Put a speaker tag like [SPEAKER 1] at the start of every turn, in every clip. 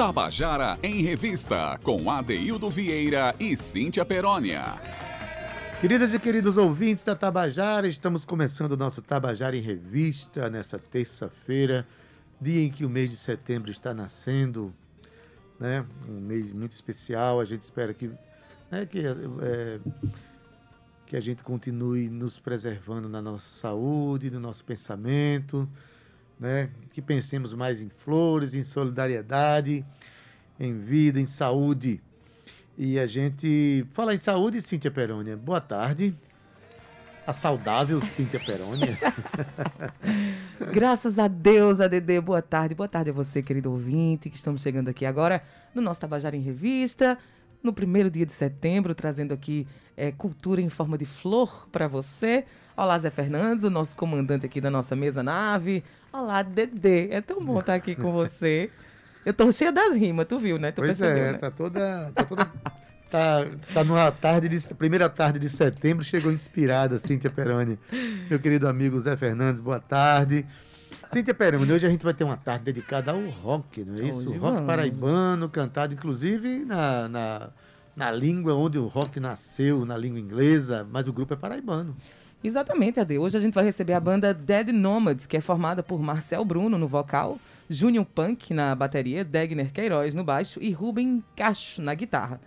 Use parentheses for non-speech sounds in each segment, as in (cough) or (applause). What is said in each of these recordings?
[SPEAKER 1] Tabajara em Revista, com Adeildo Vieira e Cíntia Perónia.
[SPEAKER 2] Queridas e queridos ouvintes da Tabajara, estamos começando o nosso Tabajara em Revista nessa terça-feira, dia em que o mês de setembro está nascendo, né? Um mês muito especial. A gente espera que, né, que, é, que a gente continue nos preservando na nossa saúde, no nosso pensamento né? Que pensemos mais em flores, em solidariedade, em vida, em saúde. E a gente fala em saúde, Cíntia Perônia. Boa tarde. A saudável Cíntia Perônia. (laughs)
[SPEAKER 3] Graças a Deus, ADD. Boa tarde. Boa tarde a você, querido ouvinte, que estamos chegando aqui agora no nosso Tabajara em Revista, no primeiro dia de setembro, trazendo aqui é, cultura em forma de flor para você. Olá, Zé Fernandes, o nosso comandante aqui da nossa mesa nave. Olá, Dedê. É tão bom estar aqui com você. Eu tô cheia das rimas, tu viu, né? Tu
[SPEAKER 2] pois percebeu, é,
[SPEAKER 3] né?
[SPEAKER 2] tá toda. Tá toda... Tá, tá numa tarde de, primeira tarde de setembro, chegou inspirada, Cíntia Peroni. Meu querido amigo Zé Fernandes, boa tarde. Cíntia Peroni, hoje a gente vai ter uma tarde dedicada ao rock, não é isso? Hoje rock vamos. paraibano, cantado inclusive na, na, na língua onde o rock nasceu, na língua inglesa, mas o grupo é paraibano.
[SPEAKER 3] Exatamente, Ade. Hoje a gente vai receber a banda Dead Nomads, que é formada por Marcel Bruno no vocal, Junior Punk na bateria, Degner Queiroz no baixo e Ruben Cacho na guitarra.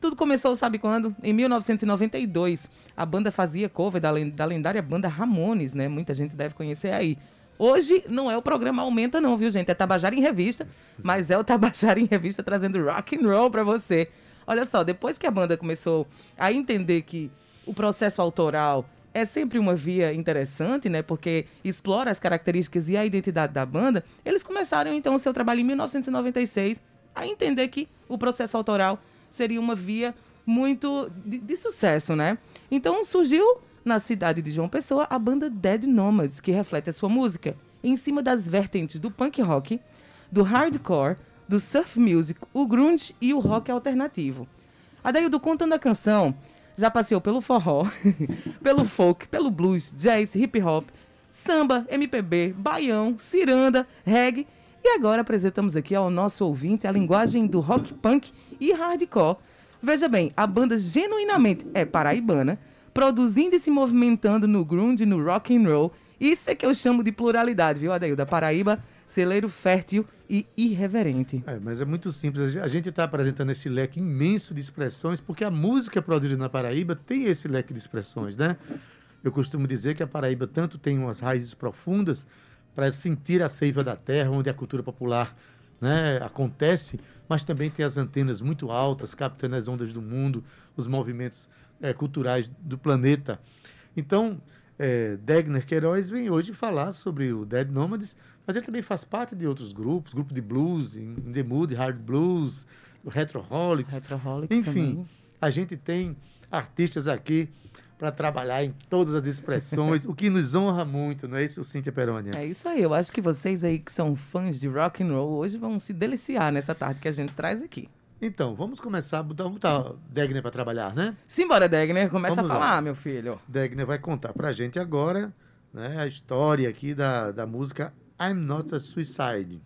[SPEAKER 3] Tudo começou, sabe quando? Em 1992. A banda fazia cover da, da lendária banda Ramones, né? Muita gente deve conhecer aí. Hoje não é o programa Aumenta não, viu, gente? É Tabajara em Revista, mas é o Tabajara em Revista trazendo rock and roll para você. Olha só, depois que a banda começou a entender que o processo autoral é sempre uma via interessante, né? Porque explora as características e a identidade da banda. Eles começaram então o seu trabalho em 1996 a entender que o processo autoral seria uma via muito de, de sucesso, né? Então surgiu na cidade de João Pessoa a banda Dead Nomads, que reflete a sua música em cima das vertentes do punk rock, do hardcore, do surf music, o grunge e o rock alternativo. Adaildo contando a canção, já passeou pelo forró, (laughs) pelo folk, pelo blues, jazz, hip hop, samba, MPB, baião, ciranda, reggae. E agora apresentamos aqui ao nosso ouvinte a linguagem do rock punk e hardcore. Veja bem, a banda genuinamente é paraibana, produzindo e se movimentando no grunge, no rock and roll. Isso é que eu chamo de pluralidade, viu, Adeildo? Da Paraíba, celeiro fértil e irreverente.
[SPEAKER 2] É, mas é muito simples. A gente está apresentando esse leque imenso de expressões, porque a música produzida na Paraíba tem esse leque de expressões, né? Eu costumo dizer que a Paraíba tanto tem umas raízes profundas para sentir a seiva da terra, onde a cultura popular né, acontece, mas também tem as antenas muito altas, captando as ondas do mundo, os movimentos é, culturais do planeta. Então, é, Degner Queiroz vem hoje falar sobre o Dead Nomads, mas ele também faz parte de outros grupos, grupo de blues, in the mood, hard blues, Retroholics.
[SPEAKER 3] Retroholics
[SPEAKER 2] Enfim,
[SPEAKER 3] também.
[SPEAKER 2] a gente tem artistas aqui para trabalhar em todas as expressões, (laughs) o que nos honra muito, não é isso, Cíntia Perônia?
[SPEAKER 3] É isso aí. Eu acho que vocês aí que são fãs de rock and roll hoje vão se deliciar nessa tarde que a gente traz aqui.
[SPEAKER 2] Então, vamos começar, vamos botar Degner para trabalhar, né?
[SPEAKER 3] Simbora, Degner, começa
[SPEAKER 2] Vamos
[SPEAKER 3] a falar,
[SPEAKER 2] lá.
[SPEAKER 3] meu filho.
[SPEAKER 2] Degner vai contar para a gente agora né, a história aqui da, da música I'm Not a Suicide,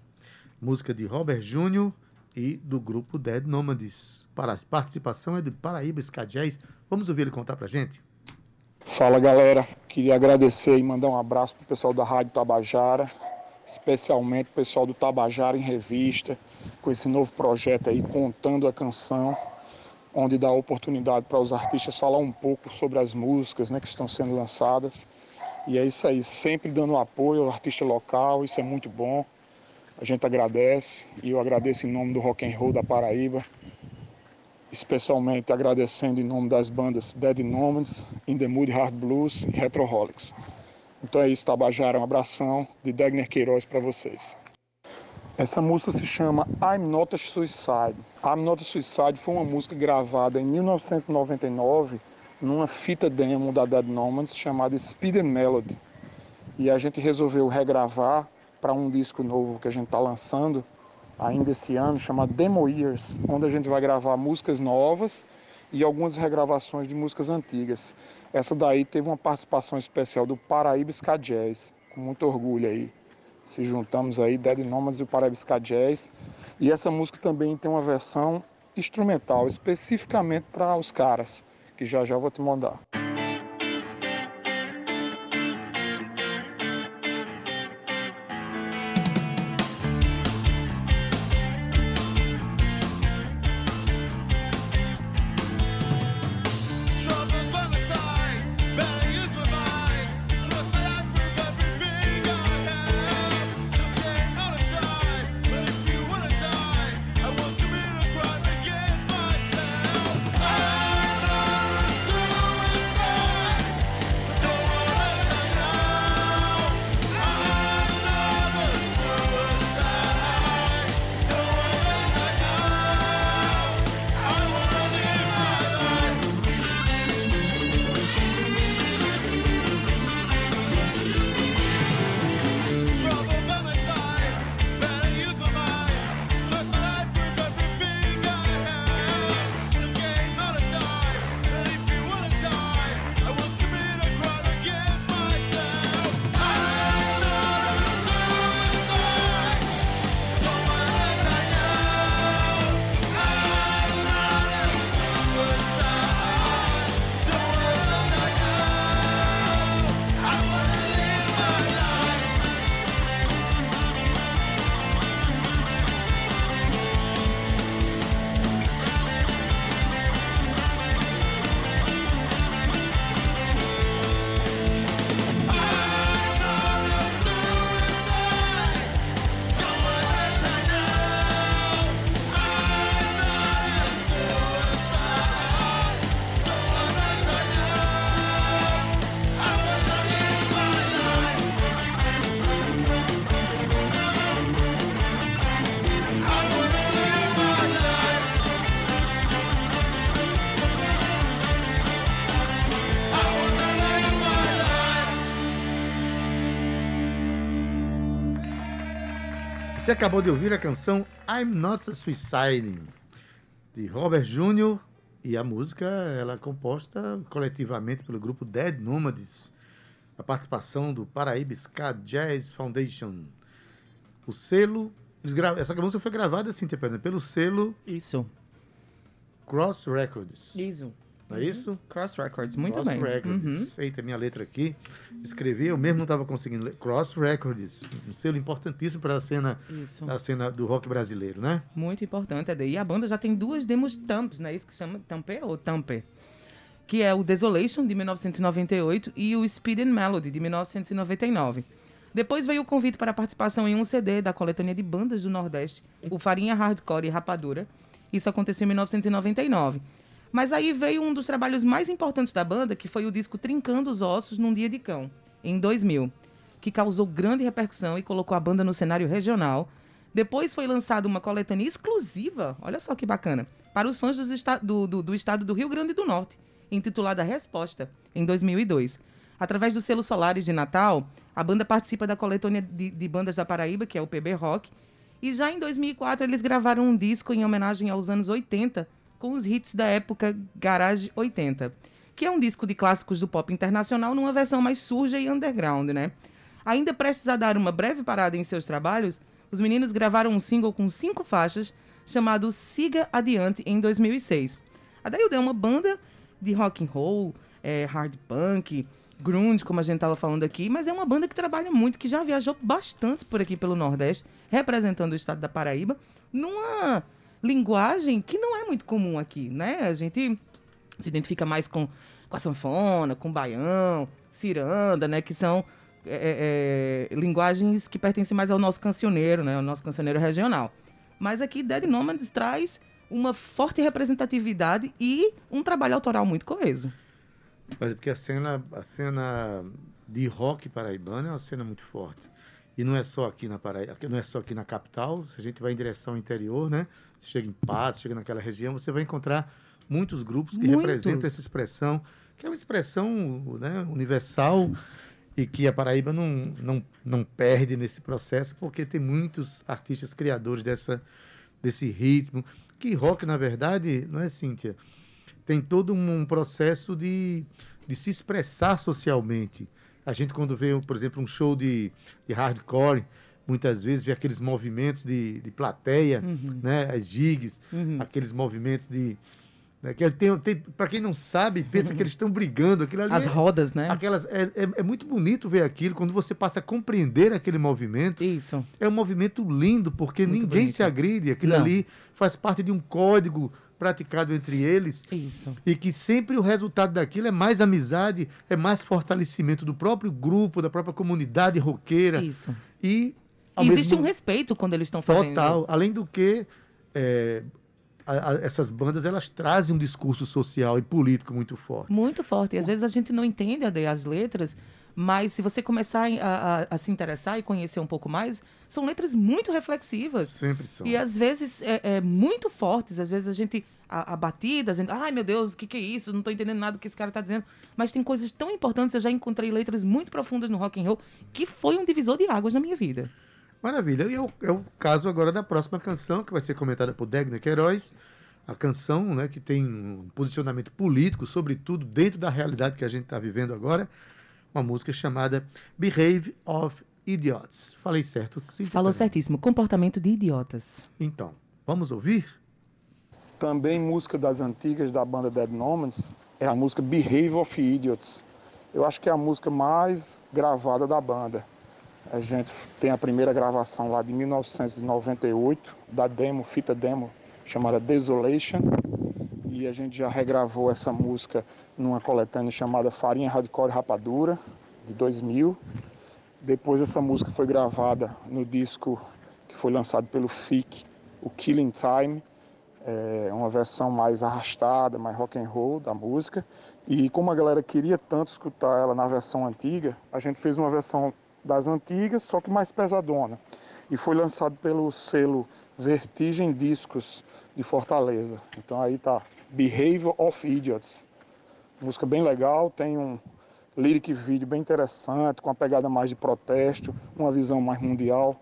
[SPEAKER 2] música de Robert Júnior e do grupo Dead Nomads. Para a participação é de Paraíba Jazz. Vamos ouvir ele contar para a gente?
[SPEAKER 4] Fala galera, queria agradecer e mandar um abraço pro pessoal da Rádio Tabajara, especialmente o pessoal do Tabajara em Revista, com esse novo projeto aí, contando a canção, onde dá oportunidade para os artistas falar um pouco sobre as músicas né, que estão sendo lançadas. E é isso aí, sempre dando apoio ao artista local, isso é muito bom. A gente agradece e eu agradeço em nome do Rock and Roll da Paraíba, especialmente agradecendo em nome das bandas Dead Nomads, In the Mood Hard Blues e Retroholics. Então é isso, Tabajara, um abração de Degner Queiroz para vocês. Essa música se chama I'm Not a Suicide. I'm Not a Suicide foi uma música gravada em 1999 numa fita demo da Dead Nomads chamada Speed and Melody. E a gente resolveu regravar para um disco novo que a gente está lançando ainda esse ano, chamado Demo Years, onde a gente vai gravar músicas novas e algumas regravações de músicas antigas. Essa daí teve uma participação especial do Paraíba Ska Jazz, com muito orgulho aí.
[SPEAKER 5] se juntamos aí, Dead Nomads e o Paraibisca Jazz. E essa música também tem uma versão instrumental, especificamente para os caras, que já já vou te mandar.
[SPEAKER 2] Você acabou de ouvir a canção I'm Not a Suiciding, de Robert Jr. E a música ela é composta coletivamente pelo grupo Dead Nomads, a participação do Paraíba Ska Jazz Foundation. O selo. Essa música foi gravada assim, pelo selo.
[SPEAKER 3] Isso.
[SPEAKER 2] Cross Records.
[SPEAKER 3] Isso.
[SPEAKER 2] Não é isso?
[SPEAKER 3] Cross Records, muito
[SPEAKER 2] Cross
[SPEAKER 3] bem.
[SPEAKER 2] Records.
[SPEAKER 3] Uhum.
[SPEAKER 2] Eita, minha letra aqui. Escrevi, eu mesmo não estava conseguindo ler. Cross Records, um selo importantíssimo para a cena, a cena do rock brasileiro, né?
[SPEAKER 3] Muito importante, Ade. E a banda já tem duas demos tamps, né? Isso que chama Tampe ou Tampe. Que é o Desolation, de 1998, e o Speed and Melody, de 1999. Depois veio o convite para a participação em um CD da coletânea de bandas do Nordeste, o Farinha Hardcore e Rapadura. Isso aconteceu em 1999. Mas aí veio um dos trabalhos mais importantes da banda, que foi o disco Trincando os Ossos num Dia de Cão, em 2000, que causou grande repercussão e colocou a banda no cenário regional. Depois foi lançada uma coletânea exclusiva, olha só que bacana, para os fãs do, do, do estado do Rio Grande do Norte, intitulada Resposta, em 2002. Através do selo Solares de Natal, a banda participa da coletânea de, de bandas da Paraíba, que é o PB Rock, e já em 2004 eles gravaram um disco em homenagem aos anos 80, com os hits da época Garage 80, que é um disco de clássicos do pop internacional numa versão mais suja e underground, né? Ainda prestes a dar uma breve parada em seus trabalhos, os meninos gravaram um single com cinco faixas chamado Siga Adiante em 2006. A Daildo é uma banda de rock and roll, é, hard punk, grunge, como a gente estava falando aqui, mas é uma banda que trabalha muito, que já viajou bastante por aqui pelo Nordeste, representando o estado da Paraíba, numa linguagem que não é muito comum aqui, né? A gente se identifica mais com, com a sanfona, com o baião, ciranda, né? Que são é, é, linguagens que pertencem mais ao nosso cancioneiro, né? Ao nosso cancioneiro regional. Mas aqui Dead Nomads traz uma forte representatividade e um trabalho autoral muito coeso.
[SPEAKER 2] Mas é porque a cena, a cena de rock paraibana é uma cena muito forte. E não é só aqui na Paraíba, não é só aqui na capital, a gente vai em direção ao interior, né? Chega em Patos, chega naquela região, você vai encontrar muitos grupos que muitos. representam essa expressão, que é uma expressão né, universal e que a Paraíba não, não, não perde nesse processo, porque tem muitos artistas criadores dessa, desse ritmo. Que rock, na verdade, não é, Cíntia? Tem todo um processo de, de se expressar socialmente. A gente, quando vê, por exemplo, um show de, de hardcore, muitas vezes, ver aqueles movimentos de, de plateia,
[SPEAKER 3] Uhum.
[SPEAKER 2] né? As gigs,
[SPEAKER 3] Uhum.
[SPEAKER 2] aqueles movimentos de. Né? Que tem, tem, para quem não sabe, pensa que eles estão brigando. Aquilo ali
[SPEAKER 3] As
[SPEAKER 2] é-
[SPEAKER 3] rodas, né?
[SPEAKER 2] Aquelas, é, é, é muito bonito ver aquilo quando você passa a compreender aquele movimento.
[SPEAKER 3] Isso.
[SPEAKER 2] É um movimento lindo, porque
[SPEAKER 3] Muito
[SPEAKER 2] ninguém
[SPEAKER 3] bonito.
[SPEAKER 2] se agride. Aquilo
[SPEAKER 3] Não.
[SPEAKER 2] ali faz parte de um código praticado entre eles
[SPEAKER 3] Isso.
[SPEAKER 2] e que sempre o resultado daquilo é mais amizade, é mais fortalecimento do próprio grupo, da própria comunidade roqueira.
[SPEAKER 3] Isso.
[SPEAKER 2] E,
[SPEAKER 3] E existe
[SPEAKER 2] mesmo-
[SPEAKER 3] um respeito quando eles estão fazendo.
[SPEAKER 2] Total. Além do que, é, a- a- essas bandas elas trazem um discurso social e político muito forte.
[SPEAKER 3] Muito forte. E às vezes a gente não entende as letras, mas se você começar a, a- a se interessar e conhecer um pouco mais, são letras muito reflexivas.
[SPEAKER 2] Sempre são.
[SPEAKER 3] E às vezes é, é muito fortes, às vezes a gente a, a batida, a gente, ai meu Deus, o que, que é isso? Não estou entendendo nada do que esse cara está dizendo. Mas tem coisas tão importantes, eu já encontrei letras muito profundas no rock and roll, que foi um divisor de águas na minha vida.
[SPEAKER 2] Maravilha. E é o, é o caso agora da próxima canção, que vai ser comentada por Degner Queiroz. A canção né, que tem um posicionamento político, sobretudo dentro da realidade que a gente está vivendo agora. Uma música chamada Behave of Idiots. Falei certo? Sim,
[SPEAKER 3] Falou certíssimo, comportamento de idiotas.
[SPEAKER 2] Então, vamos ouvir?
[SPEAKER 4] Também música das antigas da banda Dead Nomads é a música Behave of Idiots. Eu acho que é a música mais gravada da banda. A gente tem a primeira gravação lá de 1998, da demo, fita demo, chamada Desolation. E a gente já regravou essa música numa coletânea chamada Farinha Hardcore Rapadura, de 2000. Depois essa música foi gravada no disco que foi lançado pelo FIC, o Killing Time, é uma versão mais arrastada, mais rock and roll da música. E como a galera queria tanto escutar ela na versão antiga, a gente fez uma versão das antigas, só que mais pesadona. E foi lançado pelo selo Vertigem Discos de Fortaleza. Então aí tá Behavior of Idiots. Música bem legal, tem um lyric vídeo bem interessante, com uma pegada mais de protesto, uma visão mais mundial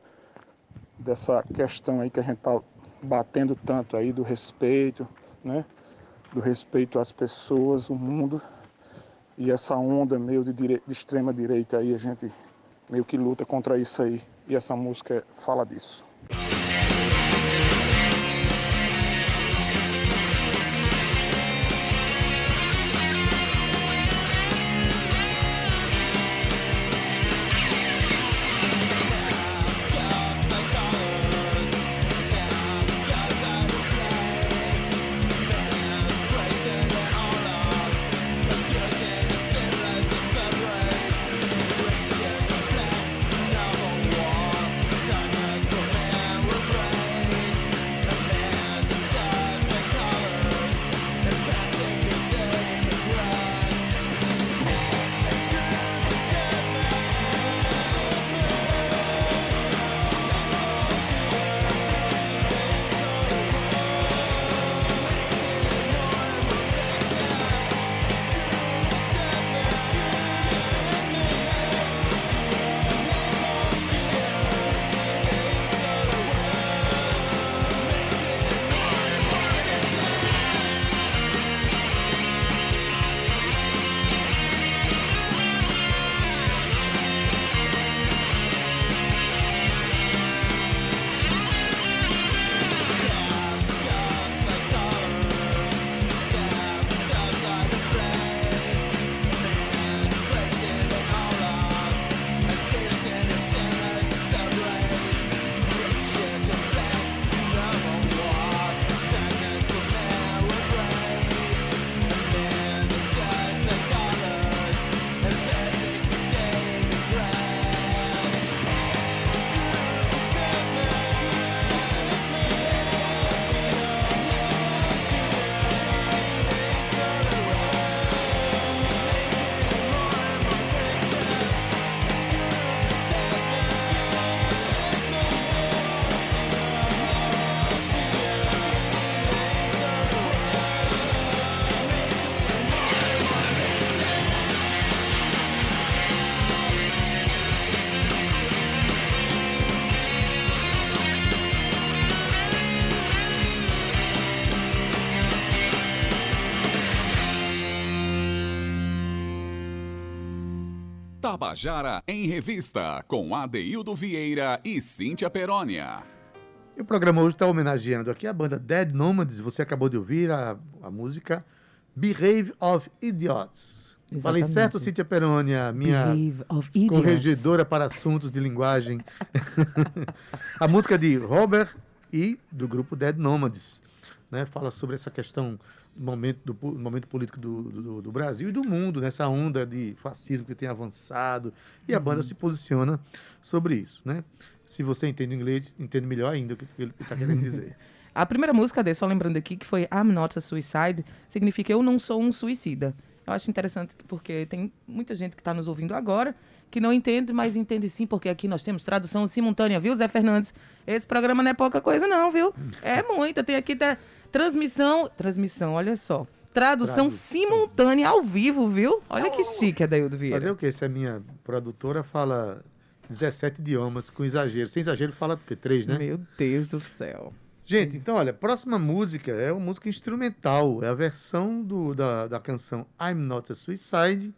[SPEAKER 4] dessa questão aí que a gente tá batendo tanto aí do respeito, né? Do respeito às pessoas, o mundo. E essa onda meio de, dire... de extrema direita aí, a gente meio que luta contra isso aí. E essa música fala disso.
[SPEAKER 1] Tabajara em Revista, com Adeildo Vieira e Cíntia Perónia.
[SPEAKER 2] E o programa hoje está homenageando aqui a banda Dead Nomads. Você acabou de ouvir a, a música Behave of Idiots.
[SPEAKER 3] Exatamente.
[SPEAKER 2] Falei certo, Cíntia Perônia, minha corregedora para assuntos de linguagem. (laughs) a música de Robert e do grupo Dead Nomads. Né? Fala sobre essa questão momento, do, momento político do, do- do Brasil e do mundo, nessa onda de fascismo que tem avançado. E a banda se posiciona sobre isso. Né? Se você entende inglês, entende melhor ainda o que ele está querendo dizer. (laughs)
[SPEAKER 3] A primeira música dele, só lembrando aqui, que foi I'm Not a Suicide, significa Eu Não Sou um Suicida. Eu acho interessante porque tem muita gente que está nos ouvindo agora que não entende, mas entende sim, porque aqui nós temos tradução simultânea, viu, Zé Fernandes? Esse programa não é pouca coisa, não, viu? É (laughs) muita. Tem aqui tá, transmissão. Transmissão, olha só. Tradução,
[SPEAKER 2] Tradução.
[SPEAKER 3] simultânea ao vivo, viu? Olha que chique, Adaildo Vieira.
[SPEAKER 2] Fazer o quê? Se a minha produtora fala 17 idiomas, com exagero. Sem exagero, fala o quê? Três, né?
[SPEAKER 3] Meu Deus do céu.
[SPEAKER 2] Gente, então, olha, próxima música é uma música instrumental. É a versão do, da, da canção I'm Not a Suicide,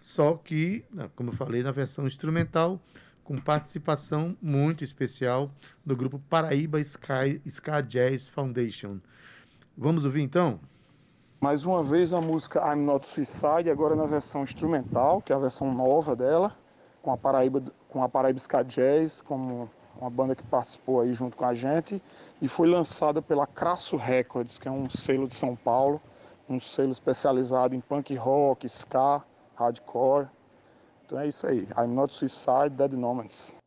[SPEAKER 2] só que, né, como eu falei, na versão instrumental, com participação muito especial do grupo Paraíba Sky, Ska Jazz Foundation. Vamos ouvir então?
[SPEAKER 4] Mais uma vez a música I'm Not Suicide, agora na versão instrumental, que é a versão nova dela, com a Paraíba, com a Paraíba Ska Jazz, como uma banda que participou aí junto com a gente, e foi lançada pela Crasso Records, que é um selo de São Paulo, um selo especializado em punk rock, ska, hardcore. Então é isso aí, I'm Not Suicide, Dead Nomads.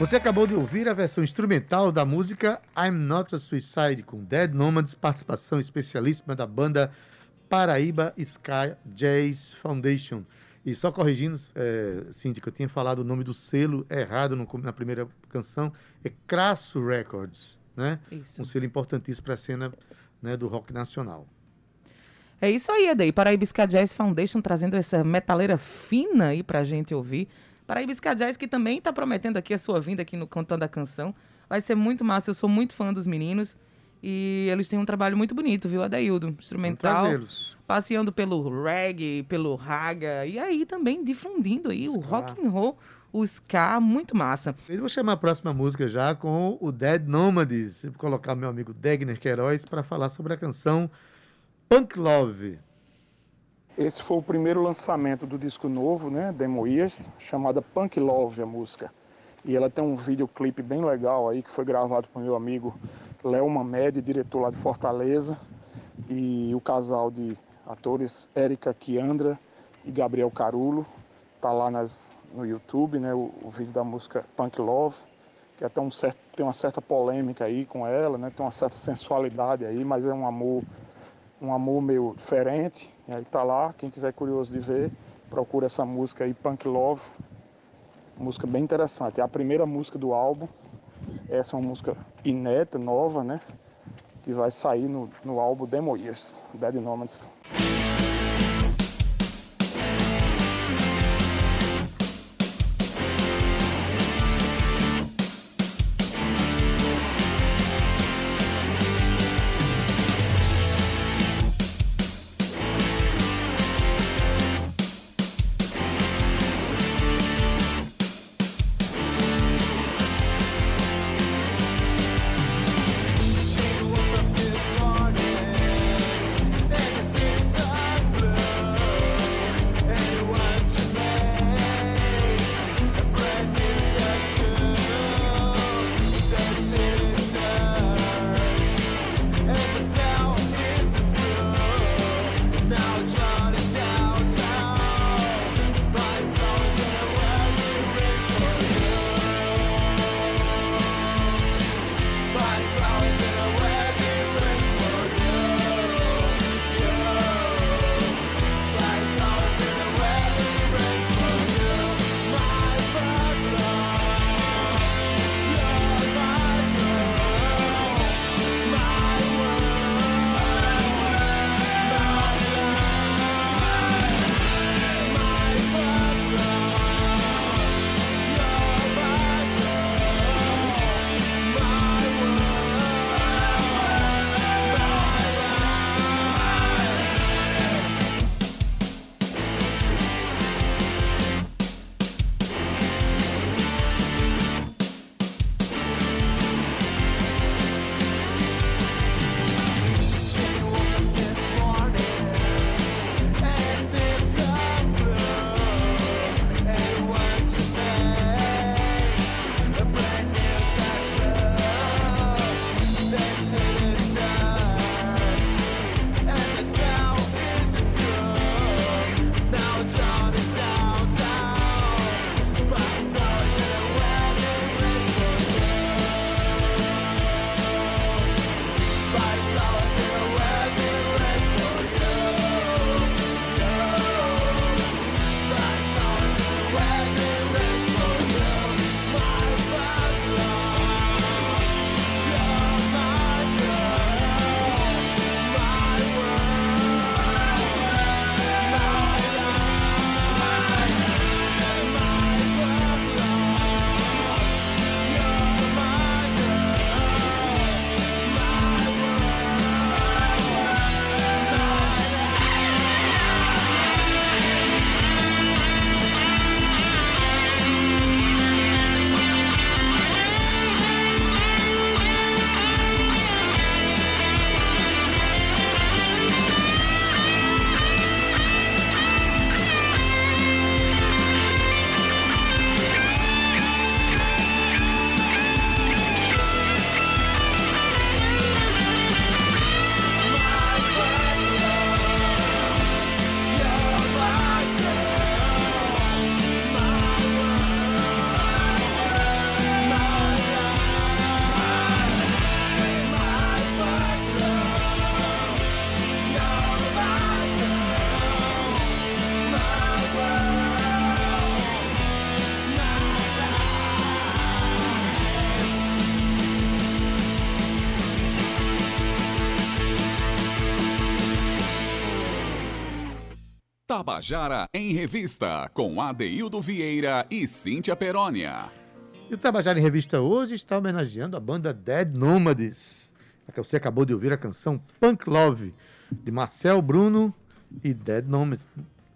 [SPEAKER 2] Você acabou de ouvir a versão instrumental da música I'm Not a Suicide, com Dead Nomads, participação especialíssima da banda Paraíba Sky Jazz Foundation. E só corrigindo, é, Cintia, que eu tinha falado o nome do selo errado no- na primeira canção, é Crasso Records, né?
[SPEAKER 3] Isso.
[SPEAKER 2] Um selo importantíssimo para a cena né, do rock nacional.
[SPEAKER 3] É isso aí, Adaí. Paraíba Ska Jazz Foundation trazendo essa metaleira fina aí pra gente ouvir. Paraíba Jazz que também tá prometendo aqui a sua vinda aqui no Contando a Canção. Vai ser muito massa, eu sou muito fã dos meninos. E eles têm um trabalho muito bonito, viu, Adaildo? Instrumental, passeando pelo reggae, pelo raga. E aí também difundindo aí o rock and roll, o ska, muito massa.
[SPEAKER 2] Eu vou chamar a próxima música já com o Dead Nomads. Vou colocar meu amigo Degner Queiroz para falar sobre a canção Punk Love.
[SPEAKER 4] Esse foi o primeiro lançamento do disco novo, né, Demo Years, chamada Punk Love, a música. E ela tem um videoclipe bem legal aí, que foi gravado por meu amigo
[SPEAKER 5] Léo Mamed, diretor lá de Fortaleza, e o casal de atores Érica Kiandra e Gabriel Carulo. Tá lá nas, no YouTube, né, o, o vídeo da música Punk Love, que até um certo, tem uma certa polêmica aí com ela, né, tem uma certa sensualidade aí, mas é um amor, um amor meio diferente. E aí tá lá, quem tiver curioso de ver, procura essa música aí, Punk Love. Música bem interessante. É a primeira música do álbum. Essa é uma música inédita, nova, né? Que vai sair no, no álbum Demo Years, Dead Nomads.
[SPEAKER 1] Tabajara em Revista, com Adeildo Vieira e Cíntia Perónia.
[SPEAKER 2] E o Tabajara em Revista hoje está homenageando a banda Dead que você acabou de ouvir a canção Punk Love, de Marcel Bruno e Dead Nomads.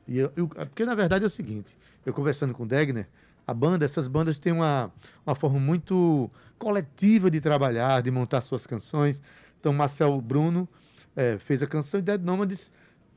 [SPEAKER 2] E eu, eu, porque na verdade é o seguinte, eu conversando com o Degner, a banda, essas bandas têm uma, uma forma muito coletiva de trabalhar, de montar suas canções. Então, Marcel Bruno é, fez a canção e Dead Nomads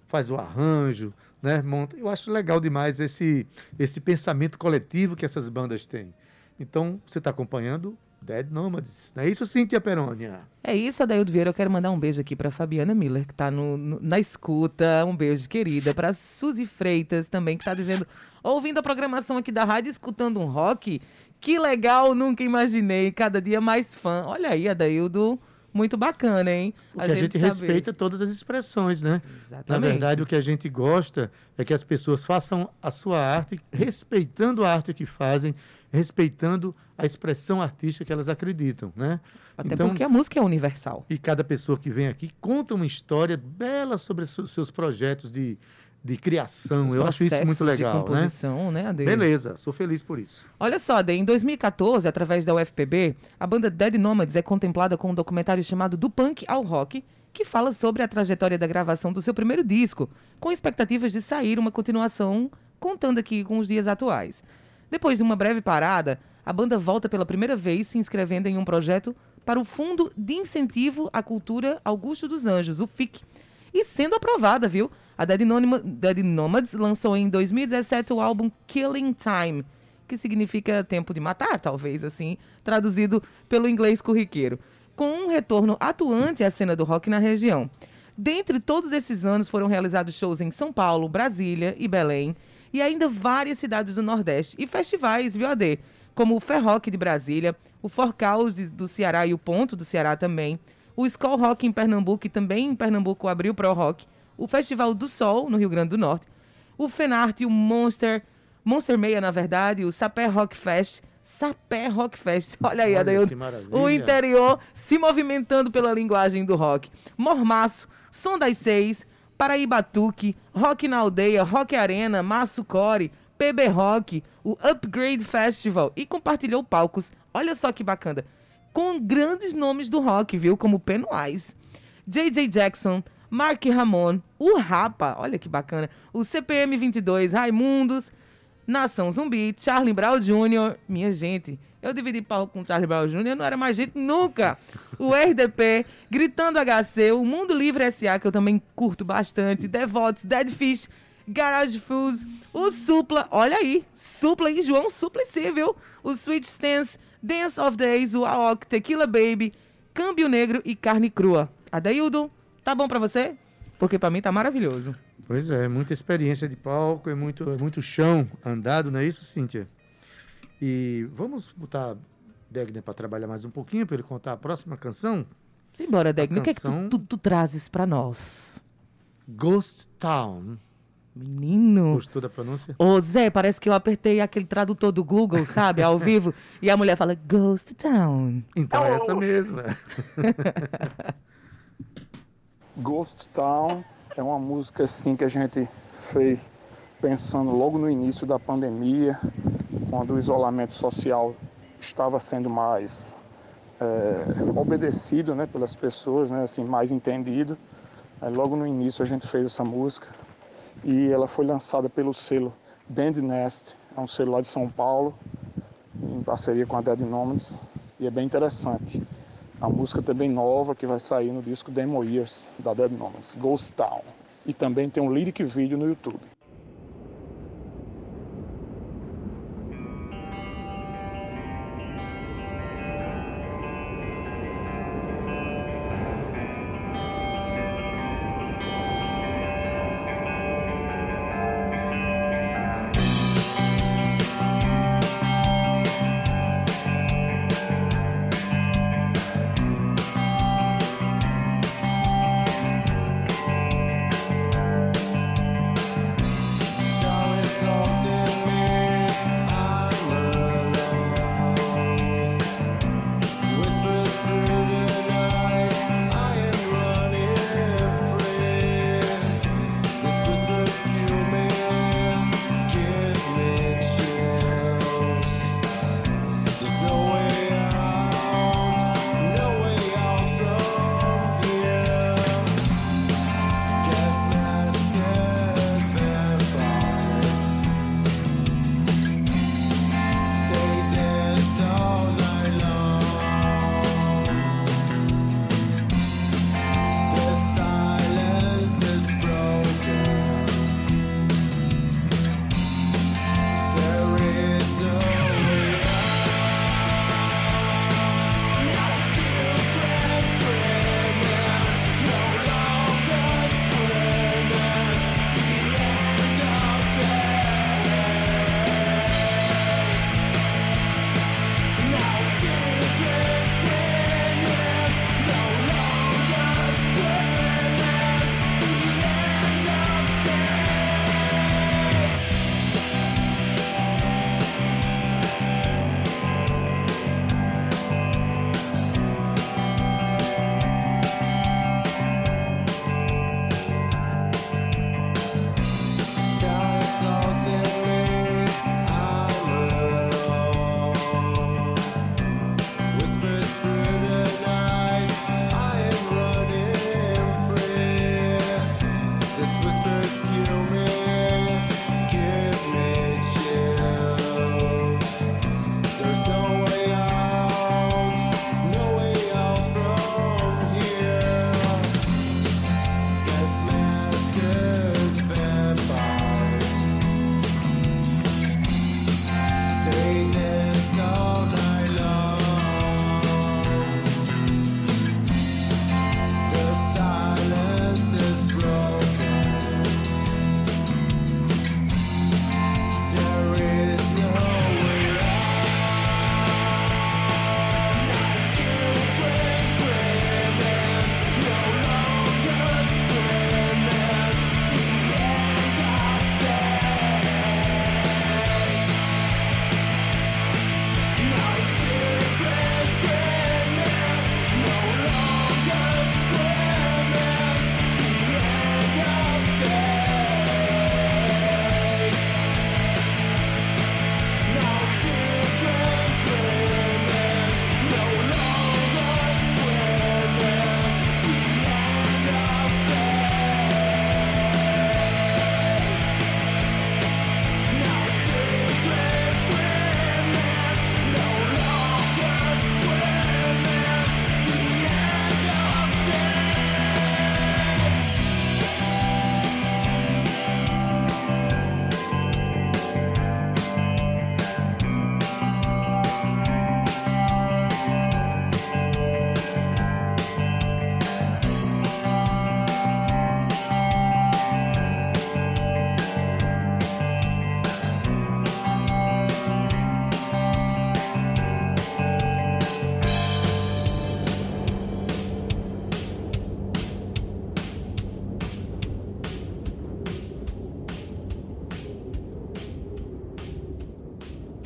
[SPEAKER 2] faz o arranjo, né? Monta. Eu acho legal demais esse, esse pensamento coletivo que essas bandas têm. Então, você está acompanhando Dead Nomads. Não é isso, Cíntia Perônia?
[SPEAKER 3] É isso, Adaildo Vieira. Eu quero mandar um beijo aqui para Fabiana Miller, que está na escuta. Um beijo, querida. Para Suzy Freitas também, que está dizendo, ouvindo a programação aqui da rádio, escutando um rock. Que legal, nunca imaginei. Cada dia mais fã. Olha aí, Adaildo. Muito bacana, hein?
[SPEAKER 2] Porque a, gente, gente respeita todas as expressões, né? Exatamente. Na verdade, o que a gente gosta é que as pessoas façam a sua arte respeitando a arte que fazem, respeitando a expressão artística que elas acreditam, né?
[SPEAKER 3] Até então, porque a música é universal.
[SPEAKER 2] E cada pessoa que vem aqui conta uma história bela sobre os seus projetos de, de criação. Eu acho isso muito legal, de
[SPEAKER 3] né? composição, né? né
[SPEAKER 2] Beleza, sou feliz por isso.
[SPEAKER 3] Olha só, Ade, em 2014, através da UFPB, a banda Dead Nomads é contemplada com um documentário chamado Do Punk ao Rock, que fala sobre a trajetória da gravação do seu primeiro disco, com expectativas de sair uma continuação, contando aqui com os dias atuais. Depois de uma breve parada, a banda volta pela primeira vez se inscrevendo em um projeto para o Fundo de Incentivo à Cultura Augusto dos Anjos, o FIC, e sendo aprovada, viu? A Dead, Dead Nomads lançou em 2017 o álbum Killing Time, que significa tempo de matar, talvez assim, traduzido pelo inglês corriqueiro, com um retorno atuante à cena do rock na região. Dentre todos esses anos foram realizados shows em São Paulo, Brasília e Belém, e ainda várias cidades do Nordeste e festivais, AD? Como o Ferrock de Brasília, o Forcaus do Ceará e o Ponto do Ceará também, o Skull Rock em Pernambuco e também em Pernambuco abriu Pro Rock, o Festival do Sol no Rio Grande do Norte, o Fenart e o Monster, Monster Meia, na verdade, o Sapé Rock Fest, Sapé Rock Fest. (laughs) Olha aí, Adaildo. O interior se movimentando pela linguagem do rock. Mormaço, Som das Seis, Paraíbatuque, Rock na Aldeia, Rock Arena, Maço Core, PB Rock, o Upgrade Festival e compartilhou palcos. Olha só que bacana. Com grandes nomes do rock, viu? Como Pennywise, J.J. Jackson, Mark Ramon, o Rapa, olha que bacana, o CPM 22, Raimundos, Nação Zumbi, Charlie Brown Jr., minha gente, eu dividi palco com Charlie Brown Jr., não era mais gente nunca. O RDP, Gritando HC, o Mundo Livre SA, que eu também curto bastante, Devotos, Dead Fish, Garage Fools, o Supla, olha aí, Supla e João Suplicy, viu? O Sweet Stance, Dance of Days, o AOC, Tequila Baby, Câmbio Negro e Carne Crua. Adaildo, tá bom para você? Porque para mim tá maravilhoso.
[SPEAKER 2] Pois é, muita experiência de palco, é muito, é muito chão andado, não é isso, Cíntia? E vamos botar Degner para trabalhar mais um pouquinho, para ele contar a próxima canção?
[SPEAKER 3] Simbora, Degner. O que é que tu, tu, tu trazes para nós?
[SPEAKER 2] Ghost Town.
[SPEAKER 3] Menino.
[SPEAKER 2] Gostou da pronúncia?
[SPEAKER 3] Ô, Zé, parece que eu apertei aquele tradutor do Google, sabe? Ao vivo. (laughs) e a mulher fala Ghost Town.
[SPEAKER 2] Então é essa mesma. (laughs)
[SPEAKER 5] Ghost Town é uma música assim que a gente fez pensando logo no início da pandemia, quando o isolamento social estava sendo mais é, obedecido né, pelas pessoas, né, assim, mais entendido. Aí, logo no início a gente fez essa música e ela foi lançada pelo selo Band Nest, é um selo lá de São Paulo, em parceria com a Dead Nomads, e é bem interessante. A música também nova que vai sair no disco Demo Years da Dead Nomads, Ghost Town. E também tem um lyric vídeo no YouTube.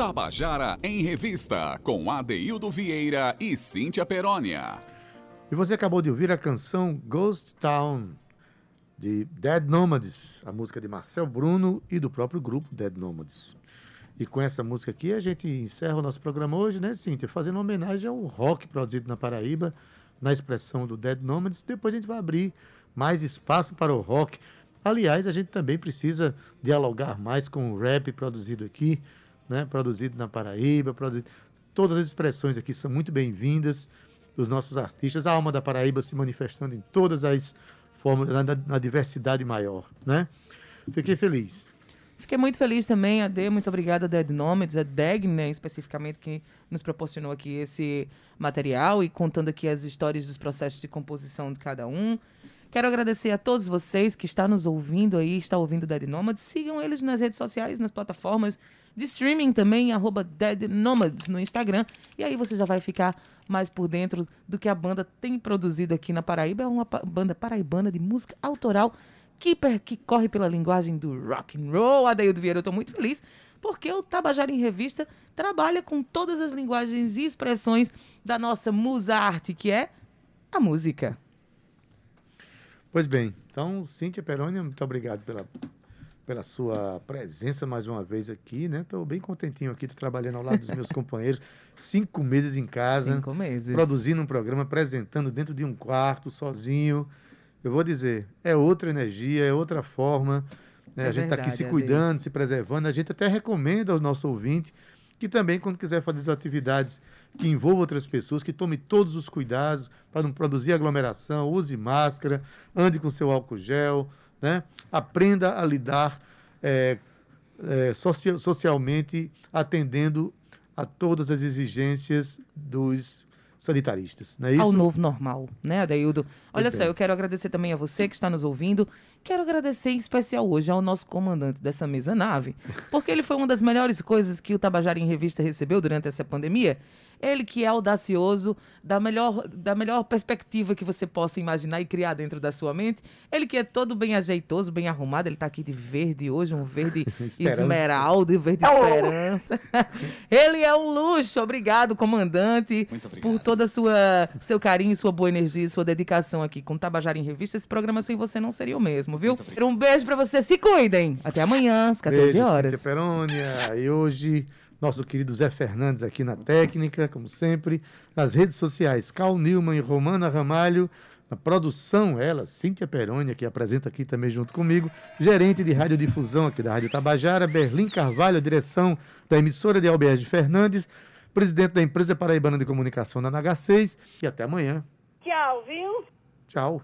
[SPEAKER 1] Tabajara em Revista, com Adeildo Vieira e Cíntia Perónia.
[SPEAKER 2] E você acabou de ouvir a canção Ghost Town, de Dead Nomads, a música de Marcel Bruno e do próprio grupo Dead Nomads. E com essa música aqui a gente encerra o nosso programa hoje, né, Cíntia? Fazendo homenagem ao rock produzido na Paraíba, na expressão do Dead Nomads. Depois a gente vai abrir mais espaço para o rock. Aliás, a gente também precisa dialogar mais com o rap produzido aqui né, produzido na Paraíba, produzido... todas as expressões aqui são muito bem-vindas dos nossos artistas, a alma da Paraíba se manifestando em todas as formas, na, na diversidade maior, né? Fiquei feliz.
[SPEAKER 3] Fiquei muito feliz também, Ade, muito obrigada, Dead Nomads, a Degner, né, especificamente, que nos proporcionou aqui esse material e contando aqui as histórias dos processos de composição de cada um. Quero agradecer a todos vocês que estão nos ouvindo aí, está ouvindo Dead Nomads. Sigam eles nas redes sociais, nas plataformas de streaming também, arroba Dead Nomads no Instagram. E aí você já vai ficar mais por dentro do que a banda tem produzido aqui na Paraíba. É uma banda paraibana de música autoral que, que corre pela linguagem do rock and roll. Adeildo Vieira, eu estou muito feliz porque o Tabajara em Revista trabalha com todas as linguagens e expressões da nossa musa arte, que é a música.
[SPEAKER 2] Pois bem, então, Cíntia Perônia, muito obrigado pela, pela sua presença mais uma vez aqui, né? Estou bem contentinho aqui, tô trabalhando ao lado dos meus (laughs) companheiros, cinco meses em casa.
[SPEAKER 3] Cinco meses.
[SPEAKER 2] Produzindo um programa, apresentando dentro de um quarto, sozinho. Eu vou dizer, é outra energia, é outra forma. Né? É a gente está aqui se cuidando, se preservando. A gente até recomenda ao nosso ouvinte que também, quando quiser fazer as atividades que envolvam outras pessoas, que tome todos os cuidados para não produzir aglomeração, use máscara, ande com seu álcool gel, né? aprenda a lidar é, é, social, socialmente, atendendo a todas as exigências dos sanitaristas, não é isso?
[SPEAKER 3] Ao novo normal, né, Adaildo? Olha só, eu quero agradecer também a você que está nos ouvindo. Quero agradecer em especial hoje ao nosso comandante dessa mesa nave, porque ele foi uma das melhores coisas que o Tabajara em Revista recebeu durante essa pandemia. Ele que é audacioso, da melhor, da melhor perspectiva que você possa imaginar e criar dentro da sua mente. Ele que é todo bem ajeitoso, bem arrumado. Ele está aqui de verde hoje, um verde (laughs) esmeralda, verde esperança. (laughs) Ele é um luxo. Obrigado, comandante, Muito obrigado. por todo seu carinho, sua boa energia, sua dedicação aqui com Tabajara em Revista. Esse programa sem você não seria o mesmo, viu? Um beijo para você. Se cuidem. Até amanhã, às 14 beijo, horas.
[SPEAKER 2] Cíntia Perônia. E hoje nosso querido Zé Fernandes aqui na técnica, como sempre, nas redes sociais, Cal Newman e Romana Ramalho, na produção, ela, Cíntia Peroni, que apresenta aqui também junto comigo, gerente de radiodifusão aqui da Rádio Tabajara, Berlim Carvalho, direção da emissora de Alberge Fernandes, presidente da empresa paraibana de comunicação da NH6, e até amanhã.
[SPEAKER 6] Tchau, viu?
[SPEAKER 2] Tchau.